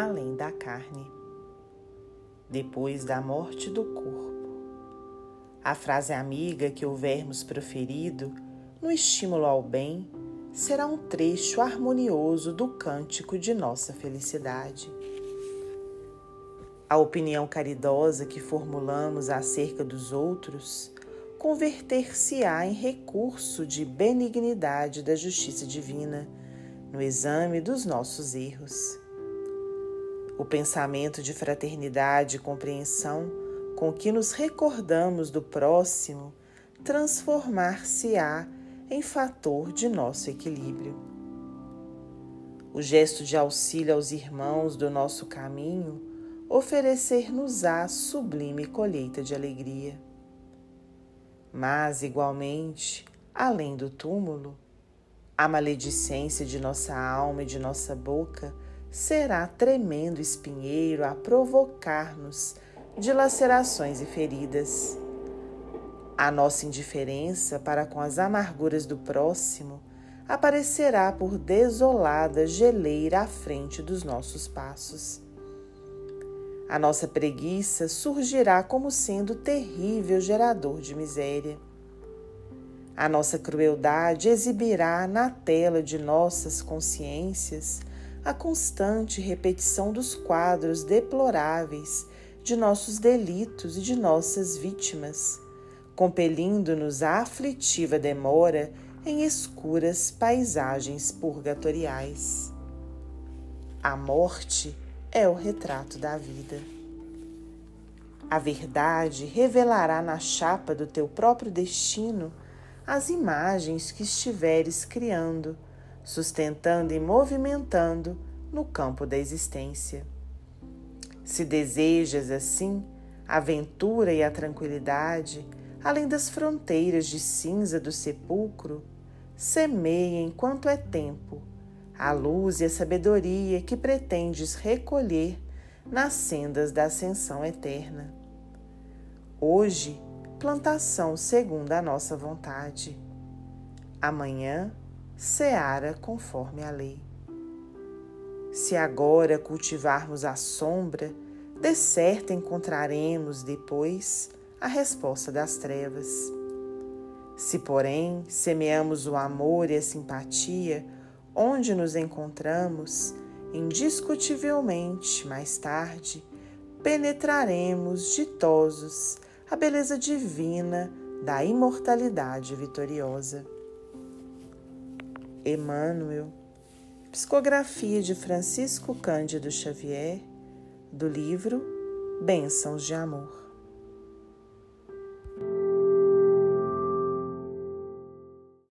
além da carne, depois da morte do corpo. A frase amiga que houvermos proferido no estímulo ao bem será um trecho harmonioso do cântico de nossa felicidade. A opinião caridosa que formulamos acerca dos outros converter-se-á em recurso de benignidade da justiça divina no exame dos nossos erros. O pensamento de fraternidade e compreensão com que nos recordamos do próximo transformar-se-á em fator de nosso equilíbrio. O gesto de auxílio aos irmãos do nosso caminho oferecer-nos-á sublime colheita de alegria. Mas, igualmente, além do túmulo, a maledicência de nossa alma e de nossa boca será tremendo espinheiro a provocar-nos dilacerações e feridas. A nossa indiferença para com as amarguras do próximo aparecerá por desolada geleira à frente dos nossos passos. A nossa preguiça surgirá como sendo terrível gerador de miséria. A nossa crueldade exibirá na tela de nossas consciências a constante repetição dos quadros deploráveis de nossos delitos e de nossas vítimas, compelindo-nos à aflitiva demora em escuras paisagens purgatoriais. A morte é o retrato da vida. A verdade revelará na chapa do teu próprio destino as imagens que estiveres criando, sustentando e movimentando no campo da existência. Se desejas, assim, a aventura e a tranquilidade, além das fronteiras de cinza do sepulcro, semeia enquanto é tempo a luz e a sabedoria que pretendes recolher nas sendas da ascensão eterna. Hoje, plantação segundo a nossa vontade. Amanhã, seara conforme a lei. Se agora cultivarmos a sombra, de certo encontraremos depois a resposta das trevas. Se, porém, semeamos o amor e a simpatia, onde nos encontramos, indiscutivelmente mais tarde, penetraremos ditosos a beleza divina da imortalidade vitoriosa. Emmanuel, psicografia de Francisco Cândido Xavier, do livro Bênçãos de Amor.